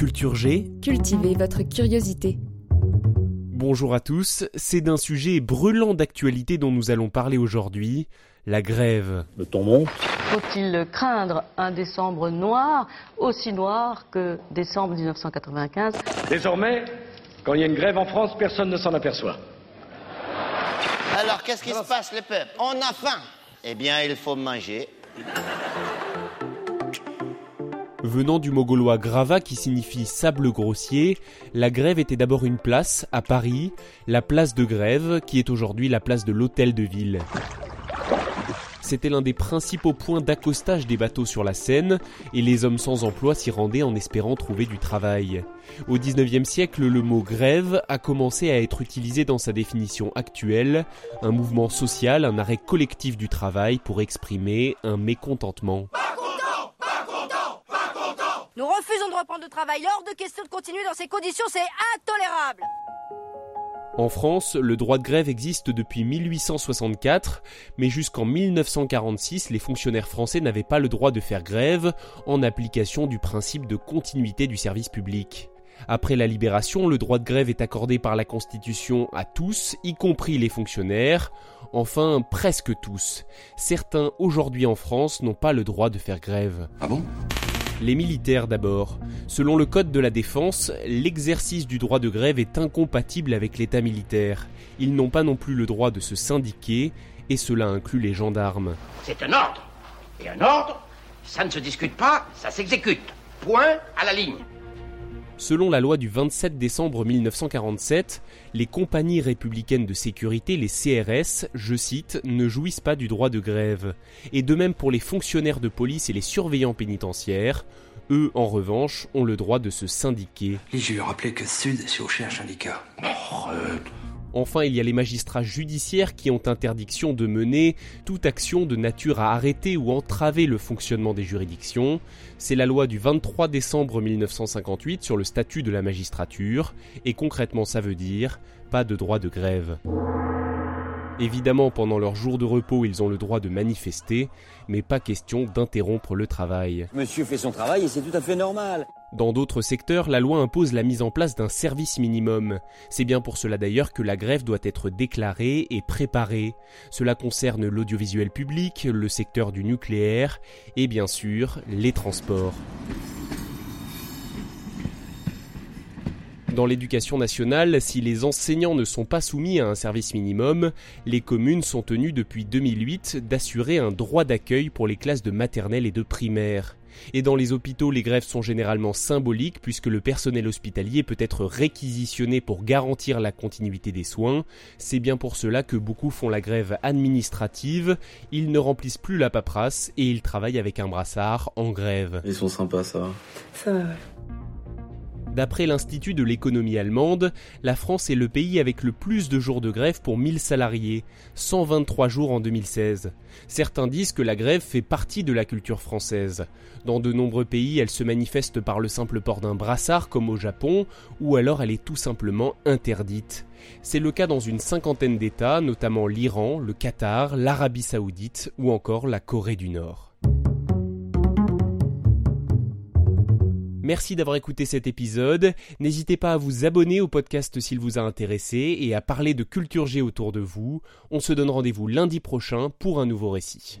Culture G, Cultivez votre curiosité. bonjour à tous, c'est d'un sujet brûlant d'actualité dont nous allons parler aujourd'hui, la grève. Le ton monte. Faut-il craindre un décembre noir, aussi noir que décembre 1995 Désormais, quand il y a une grève en France, personne ne s'en aperçoit. Alors, qu'est-ce qui se passe, les peuples? On a faim. Eh bien, il faut manger. Venant du mot gaulois grava qui signifie sable grossier, la grève était d'abord une place, à Paris, la place de grève, qui est aujourd'hui la place de l'hôtel de ville. C'était l'un des principaux points d'accostage des bateaux sur la Seine, et les hommes sans emploi s'y rendaient en espérant trouver du travail. Au XIXe siècle, le mot grève a commencé à être utilisé dans sa définition actuelle, un mouvement social, un arrêt collectif du travail pour exprimer un mécontentement. Nous refusons de reprendre le travail. Hors de question de continuer dans ces conditions, c'est intolérable. En France, le droit de grève existe depuis 1864, mais jusqu'en 1946, les fonctionnaires français n'avaient pas le droit de faire grève en application du principe de continuité du service public. Après la libération, le droit de grève est accordé par la Constitution à tous, y compris les fonctionnaires, enfin presque tous. Certains aujourd'hui en France n'ont pas le droit de faire grève. Ah bon? Les militaires d'abord. Selon le Code de la Défense, l'exercice du droit de grève est incompatible avec l'état militaire. Ils n'ont pas non plus le droit de se syndiquer, et cela inclut les gendarmes. C'est un ordre. Et un ordre, ça ne se discute pas, ça s'exécute. Point à la ligne. Selon la loi du 27 décembre 1947, les compagnies républicaines de sécurité, les CRS, je cite, ne jouissent pas du droit de grève. Et de même pour les fonctionnaires de police et les surveillants pénitentiaires, eux, en revanche, ont le droit de se syndiquer. Je lui ai rappelé que Sud est chercher un syndicat. Arrête. Enfin, il y a les magistrats judiciaires qui ont interdiction de mener toute action de nature à arrêter ou entraver le fonctionnement des juridictions. C'est la loi du 23 décembre 1958 sur le statut de la magistrature, et concrètement ça veut dire pas de droit de grève. Évidemment, pendant leur jour de repos, ils ont le droit de manifester, mais pas question d'interrompre le travail. Monsieur fait son travail et c'est tout à fait normal. Dans d'autres secteurs, la loi impose la mise en place d'un service minimum. C'est bien pour cela d'ailleurs que la grève doit être déclarée et préparée. Cela concerne l'audiovisuel public, le secteur du nucléaire et bien sûr les transports. Dans l'éducation nationale, si les enseignants ne sont pas soumis à un service minimum, les communes sont tenues depuis 2008 d'assurer un droit d'accueil pour les classes de maternelle et de primaire. Et dans les hôpitaux, les grèves sont généralement symboliques puisque le personnel hospitalier peut être réquisitionné pour garantir la continuité des soins. C'est bien pour cela que beaucoup font la grève administrative. Ils ne remplissent plus la paperasse et ils travaillent avec un brassard en grève. Ils sont sympas, ça. Ça va, ouais. D'après l'Institut de l'économie allemande, la France est le pays avec le plus de jours de grève pour 1000 salariés, 123 jours en 2016. Certains disent que la grève fait partie de la culture française. Dans de nombreux pays, elle se manifeste par le simple port d'un brassard comme au Japon, ou alors elle est tout simplement interdite. C'est le cas dans une cinquantaine d'États, notamment l'Iran, le Qatar, l'Arabie saoudite ou encore la Corée du Nord. Merci d'avoir écouté cet épisode. N'hésitez pas à vous abonner au podcast s'il vous a intéressé et à parler de culture G autour de vous. On se donne rendez-vous lundi prochain pour un nouveau récit.